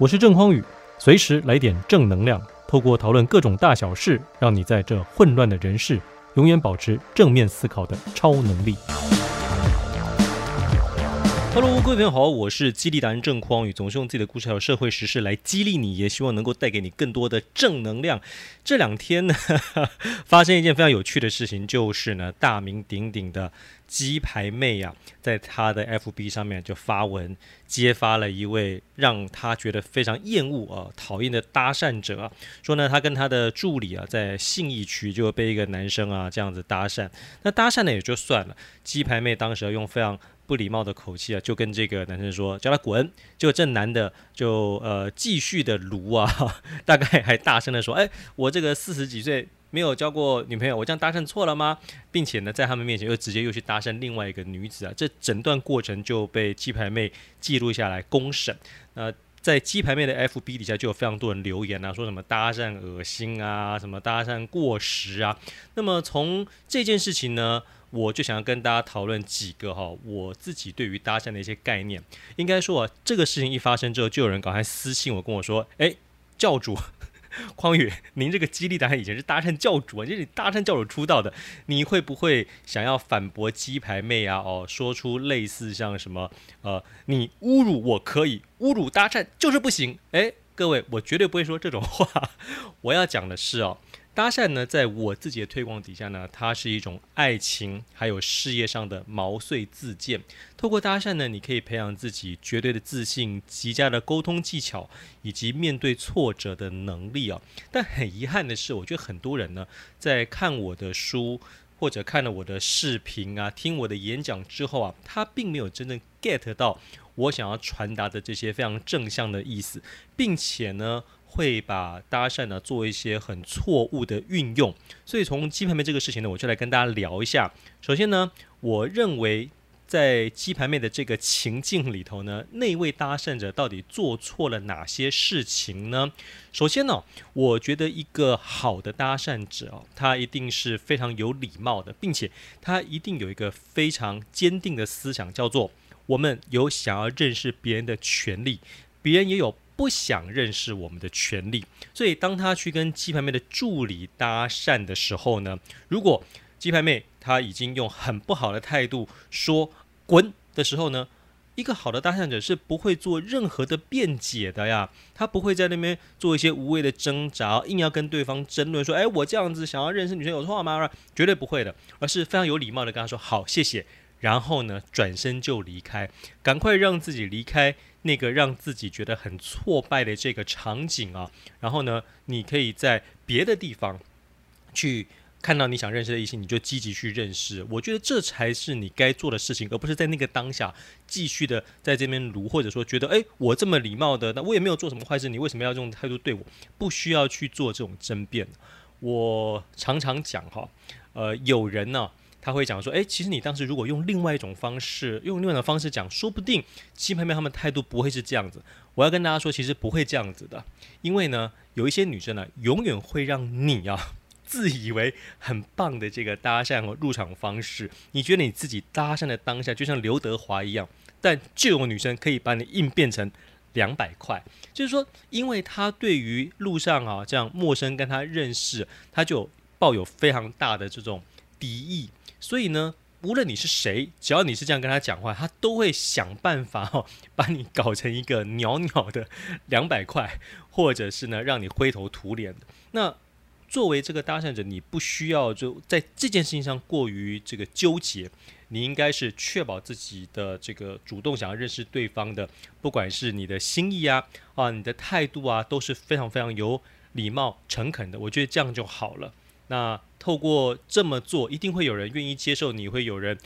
我是郑匡宇，随时来点正能量，透过讨论各种大小事，让你在这混乱的人世，永远保持正面思考的超能力。哈喽各位朋友好，我是激励达人郑匡宇，总是用自己的故事还有社会时事来激励你，也希望能够带给你更多的正能量。这两天呢，发生一件非常有趣的事情，就是呢，大名鼎鼎的鸡排妹啊，在她的 FB 上面就发文揭发了一位让她觉得非常厌恶啊、讨厌的搭讪者，说呢，她跟她的助理啊，在信义区就被一个男生啊这样子搭讪，那搭讪呢也就算了，鸡排妹当时用非常不礼貌的口气啊，就跟这个男生说，叫他滚。结果这男的就呃继续的撸啊，大概还大声的说，哎，我这个四十几岁没有交过女朋友，我这样搭讪错了吗？并且呢，在他们面前又直接又去搭讪另外一个女子啊，这整段过程就被鸡排妹记录下来公审。那在鸡排妹的 FB 底下就有非常多人留言啊，说什么搭讪恶心啊，什么搭讪过时啊。那么从这件事情呢，我就想要跟大家讨论几个哈，我自己对于搭讪的一些概念。应该说啊，这个事情一发生之后，就有人赶快私信我跟我说：“诶，教主 匡宇，您这个激励达人以前是搭讪教主啊，就是你搭讪教主出道的，你会不会想要反驳鸡排妹啊？哦，说出类似像什么呃，你侮辱我可以，侮辱搭讪就是不行。哎，各位，我绝对不会说这种话。我要讲的是哦。”搭讪呢，在我自己的推广底下呢，它是一种爱情还有事业上的毛遂自荐。透过搭讪呢，你可以培养自己绝对的自信、极佳的沟通技巧以及面对挫折的能力啊。但很遗憾的是，我觉得很多人呢，在看我的书或者看了我的视频啊、听我的演讲之后啊，他并没有真正 get 到我想要传达的这些非常正向的意思，并且呢，会把搭讪呢做一些很错误的运用，所以从鸡排妹这个事情呢，我就来跟大家聊一下。首先呢，我认为在鸡排妹的这个情境里头呢，那位搭讪者到底做错了哪些事情呢？首先呢，我觉得一个好的搭讪者哦，他一定是非常有礼貌的，并且他一定有一个非常坚定的思想，叫做我们有想要认识别人的权利，别人也有。不想认识我们的权利，所以当他去跟鸡排妹的助理搭讪的时候呢，如果鸡排妹她已经用很不好的态度说“滚”的时候呢，一个好的搭讪者是不会做任何的辩解的呀，他不会在那边做一些无谓的挣扎，硬要跟对方争论说：“哎，我这样子想要认识女生有错吗？”绝对不会的，而是非常有礼貌的跟他说：“好，谢谢。”然后呢，转身就离开，赶快让自己离开那个让自己觉得很挫败的这个场景啊。然后呢，你可以在别的地方去看到你想认识的异性，你就积极去认识。我觉得这才是你该做的事情，而不是在那个当下继续的在这边卢，或者说觉得诶，我这么礼貌的，那我也没有做什么坏事，你为什么要这种态度对我？不需要去做这种争辩。我常常讲哈，呃，有人呢。他会讲说：“诶，其实你当时如果用另外一种方式，用另外的方式讲，说不定鸡排妹他们态度不会是这样子。我要跟大家说，其实不会这样子的，因为呢，有一些女生呢，永远会让你啊自以为很棒的这个搭讪和入场方式，你觉得你自己搭讪的当下就像刘德华一样，但就有女生可以把你硬变成两百块，就是说，因为她对于路上啊这样陌生跟她认识，她就抱有非常大的这种敌意。”所以呢，无论你是谁，只要你是这样跟他讲话，他都会想办法哦，把你搞成一个鸟鸟的两百块，或者是呢，让你灰头土脸的。那作为这个搭讪者，你不需要就在这件事情上过于这个纠结，你应该是确保自己的这个主动想要认识对方的，不管是你的心意啊，啊，你的态度啊，都是非常非常有礼貌、诚恳的。我觉得这样就好了。那。透过这么做，一定会有人愿意接受你，会有人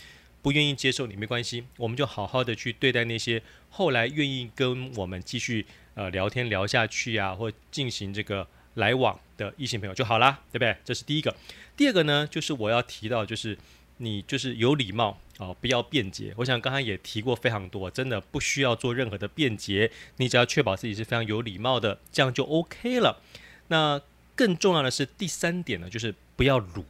不愿意接受你，没关系，我们就好好的去对待那些后来愿意跟我们继续呃聊天聊下去啊，或进行这个来往的异性朋友就好啦，对不对？这是第一个。第二个呢，就是我要提到，就是你就是有礼貌啊、不要辩解。我想刚才也提过非常多，真的不需要做任何的辩解，你只要确保自己是非常有礼貌的，这样就 OK 了。那更重要的是第三点呢，就是。不要炉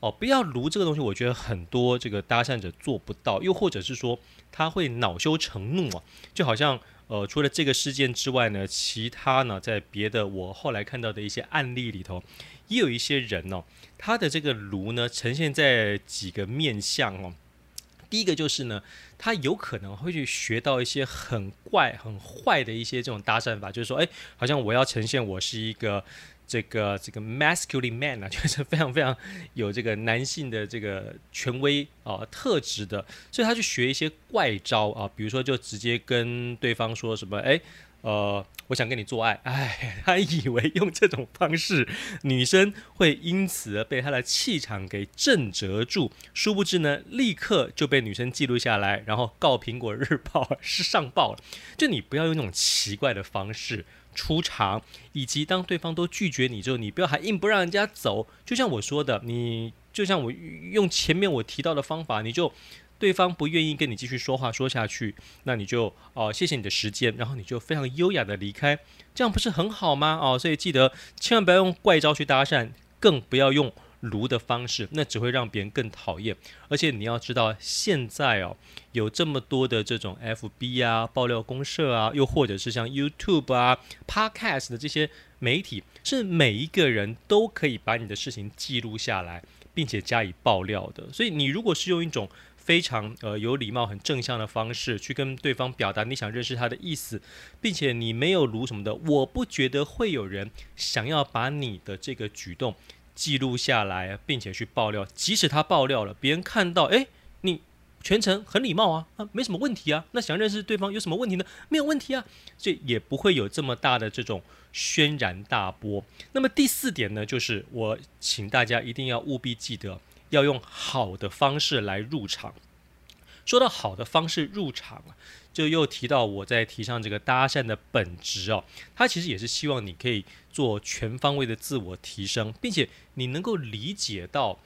哦，不要炉这个东西，我觉得很多这个搭讪者做不到，又或者是说他会恼羞成怒啊，就好像呃，除了这个事件之外呢，其他呢，在别的我后来看到的一些案例里头，也有一些人哦，他的这个炉呢，呈现在几个面相哦。第一个就是呢，他有可能会去学到一些很怪、很坏的一些这种搭讪法，就是说，哎，好像我要呈现我是一个。这个这个 masculine man 啊，就是非常非常有这个男性的这个权威啊特质的，所以他去学一些怪招啊，比如说就直接跟对方说什么，哎，呃，我想跟你做爱，哎，他以为用这种方式，女生会因此被他的气场给震折住，殊不知呢，立刻就被女生记录下来，然后告苹果日报 是上报了，就你不要用那种奇怪的方式。出场，以及当对方都拒绝你之后，你不要还硬不让人家走。就像我说的，你就像我用前面我提到的方法，你就对方不愿意跟你继续说话说下去，那你就哦谢谢你的时间，然后你就非常优雅的离开，这样不是很好吗？哦，所以记得千万不要用怪招去搭讪，更不要用。卢的方式，那只会让别人更讨厌。而且你要知道，现在哦，有这么多的这种 FB 啊、爆料公社啊，又或者是像 YouTube 啊、Podcast 的这些媒体，是每一个人都可以把你的事情记录下来，并且加以爆料的。所以你如果是用一种非常呃有礼貌、很正向的方式去跟对方表达你想认识他的意思，并且你没有卢什么的，我不觉得会有人想要把你的这个举动。记录下来，并且去爆料。即使他爆料了，别人看到，诶，你全程很礼貌啊，啊，没什么问题啊。那想认识对方有什么问题呢？没有问题啊，所以也不会有这么大的这种轩然大波。那么第四点呢，就是我请大家一定要务必记得，要用好的方式来入场。说到好的方式入场。就又提到我在提倡这个搭讪的本质哦，他其实也是希望你可以做全方位的自我提升，并且你能够理解到，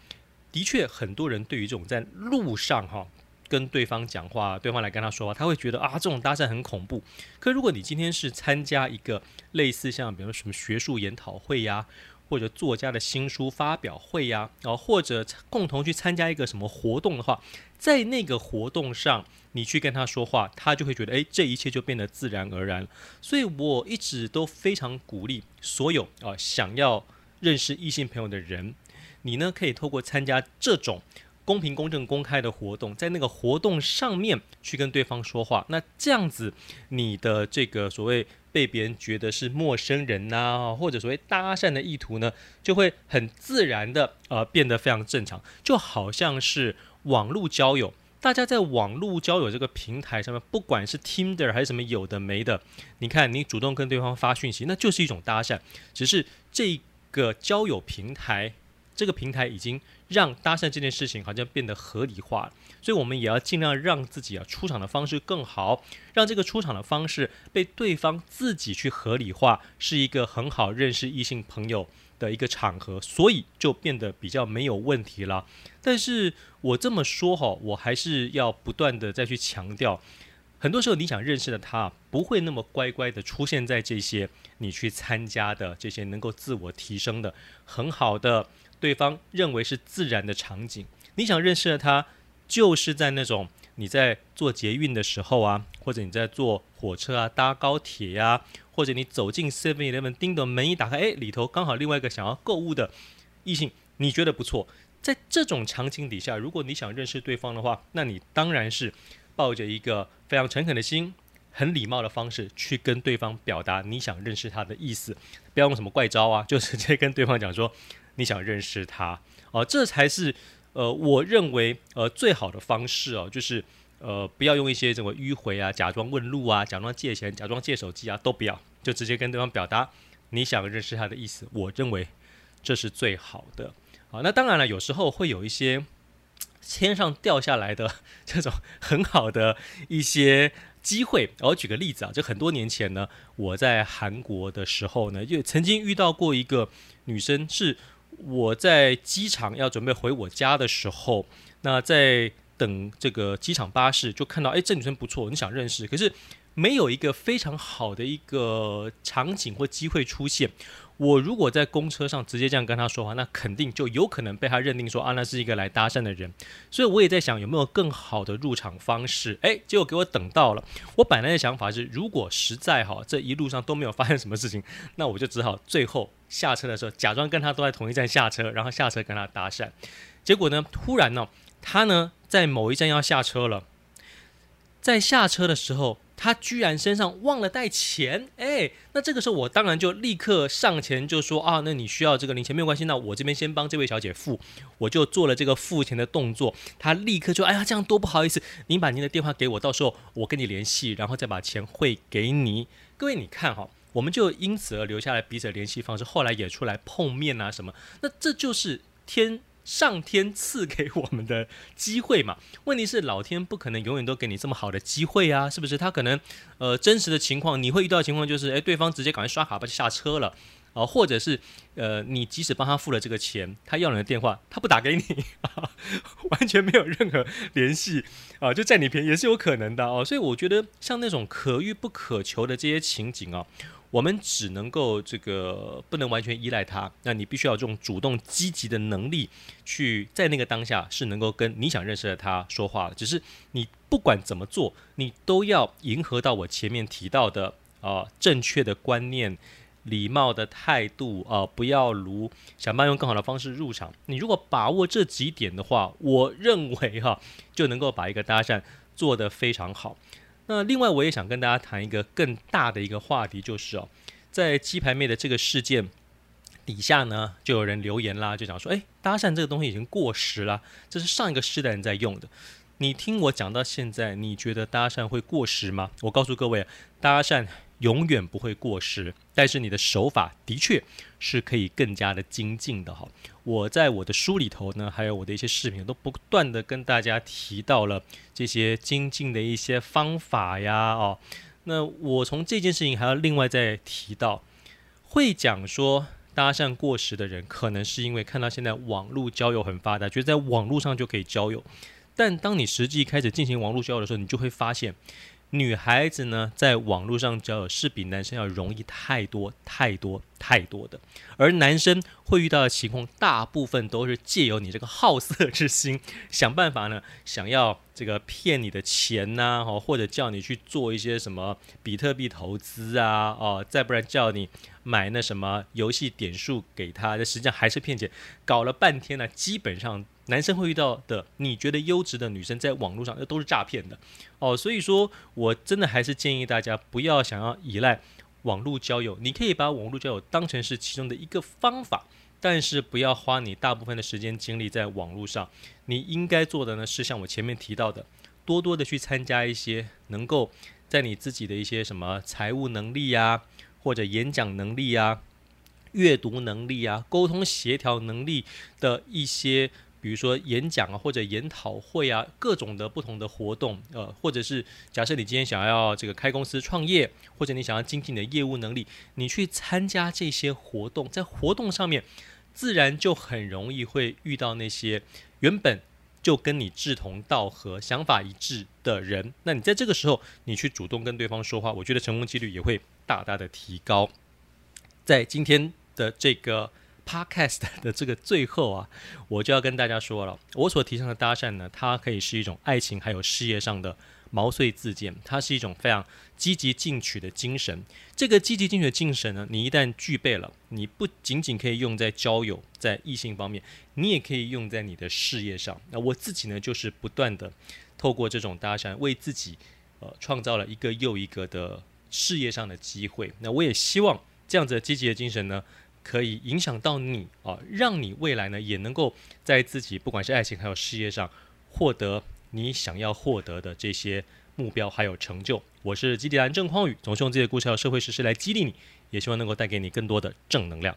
的确很多人对于这种在路上哈跟对方讲话，对方来跟他说话，他会觉得啊这种搭讪很恐怖。可如果你今天是参加一个类似像比如说什么学术研讨会呀，或者作家的新书发表会呀，啊或者共同去参加一个什么活动的话，在那个活动上。你去跟他说话，他就会觉得，诶，这一切就变得自然而然。所以我一直都非常鼓励所有啊、想要认识异性朋友的人，你呢可以透过参加这种公平、公正、公开的活动，在那个活动上面去跟对方说话。那这样子，你的这个所谓被别人觉得是陌生人呐、或者所谓搭讪的意图呢，就会很自然的呃变得非常正常，就好像是网络交友。大家在网络交友这个平台上面，不管是 Tinder 还是什么有的没的，你看你主动跟对方发讯息，那就是一种搭讪。只是这个交友平台，这个平台已经让搭讪这件事情好像变得合理化了。所以我们也要尽量让自己啊出场的方式更好，让这个出场的方式被对方自己去合理化，是一个很好认识异性朋友的一个场合，所以就变得比较没有问题了。但是我这么说哈，我还是要不断的再去强调，很多时候你想认识的他，不会那么乖乖的出现在这些你去参加的这些能够自我提升的很好的对方认为是自然的场景。你想认识的他，就是在那种你在坐捷运的时候啊，或者你在坐火车啊、搭高铁呀、或者你走进 Seven Eleven，叮咚，门一打开，哎，里头刚好另外一个想要购物的异性，你觉得不错。在这种场景底下，如果你想认识对方的话，那你当然是抱着一个非常诚恳的心，很礼貌的方式去跟对方表达你想认识他的意思，不要用什么怪招啊，就直接跟对方讲说你想认识他哦，这才是呃，我认为呃最好的方式哦，就是。呃，不要用一些什么迂回啊，假装问路啊，假装借钱，假装借手机啊，都不要，就直接跟对方表达你想认识他的意思。我认为这是最好的。好，那当然了，有时候会有一些天上掉下来的 这种很好的一些机会。我举个例子啊，就很多年前呢，我在韩国的时候呢，就曾经遇到过一个女生，是我在机场要准备回我家的时候，那在。等这个机场巴士，就看到哎，这女生不错，你想认识。可是没有一个非常好的一个场景或机会出现。我如果在公车上直接这样跟他说话，那肯定就有可能被他认定说啊，那是一个来搭讪的人。所以我也在想有没有更好的入场方式。诶，结果给我等到了。我本来的想法是，如果实在哈这一路上都没有发生什么事情，那我就只好最后下车的时候假装跟他都在同一站下车，然后下车跟他搭讪。结果呢，突然呢，他呢在某一站要下车了，在下车的时候。他居然身上忘了带钱，哎，那这个时候我当然就立刻上前就说啊，那你需要这个零钱没有关系，那我这边先帮这位小姐付，我就做了这个付钱的动作。他立刻就哎呀，这样多不好意思，您把您的电话给我，到时候我跟你联系，然后再把钱汇给你。各位你看哈，我们就因此而留下来彼此的联系方式，后来也出来碰面啊什么，那这就是天。上天赐给我们的机会嘛？问题是老天不可能永远都给你这么好的机会啊，是不是？他可能，呃，真实的情况你会遇到的情况就是，诶，对方直接赶快刷卡吧就下车了，啊、或者是，呃，你即使帮他付了这个钱，他要你的电话，他不打给你，啊、完全没有任何联系，啊、就占你便宜也是有可能的哦。所以我觉得像那种可遇不可求的这些情景啊。我们只能够这个不能完全依赖他，那你必须要这种主动积极的能力，去在那个当下是能够跟你想认识的他说话的。只是你不管怎么做，你都要迎合到我前面提到的啊、正确的观念、礼貌的态度啊、不要如想办法用更好的方式入场。你如果把握这几点的话，我认为哈就能够把一个搭讪做得非常好。那另外，我也想跟大家谈一个更大的一个话题，就是哦，在鸡排妹的这个事件底下呢，就有人留言啦，就讲说，哎，搭讪这个东西已经过时了，这是上一个世代人在用的。你听我讲到现在，你觉得搭讪会过时吗？我告诉各位，搭讪。永远不会过时，但是你的手法的确是可以更加的精进的哈。我在我的书里头呢，还有我的一些视频，都不断的跟大家提到了这些精进的一些方法呀，哦，那我从这件事情还要另外再提到，会讲说搭讪过时的人，可能是因为看到现在网络交友很发达，觉得在网络上就可以交友，但当你实际开始进行网络交友的时候，你就会发现。女孩子呢，在网络上交友是比男生要容易太多太多太多的，而男生会遇到的情况，大部分都是借由你这个好色之心，想办法呢，想要这个骗你的钱呐，哦，或者叫你去做一些什么比特币投资啊，哦，再不然叫你买那什么游戏点数给他，这实际上还是骗钱，搞了半天呢，基本上。男生会遇到的，你觉得优质的女生，在网络上那都是诈骗的哦。所以说我真的还是建议大家不要想要依赖网络交友，你可以把网络交友当成是其中的一个方法，但是不要花你大部分的时间精力在网络上。你应该做的呢，是像我前面提到的，多多的去参加一些能够在你自己的一些什么财务能力呀，或者演讲能力呀、阅读能力啊、沟通协调能力的一些。比如说演讲啊，或者研讨会啊，各种的不同的活动，呃，或者是假设你今天想要这个开公司创业，或者你想要精进你的业务能力，你去参加这些活动，在活动上面，自然就很容易会遇到那些原本就跟你志同道合、想法一致的人。那你在这个时候，你去主动跟对方说话，我觉得成功几率也会大大的提高。在今天的这个。Podcast 的这个最后啊，我就要跟大家说了，我所提倡的搭讪呢，它可以是一种爱情还有事业上的毛遂自荐，它是一种非常积极进取的精神。这个积极进取的精神呢，你一旦具备了，你不仅仅可以用在交友、在异性方面，你也可以用在你的事业上。那我自己呢，就是不断的透过这种搭讪，为自己呃创造了一个又一个的事业上的机会。那我也希望这样子的积极的精神呢。可以影响到你啊，让你未来呢也能够在自己不管是爱情还有事业上获得你想要获得的这些目标还有成就。我是基地兰郑匡宇，总是用自己的故事和社会实事来激励你，也希望能够带给你更多的正能量。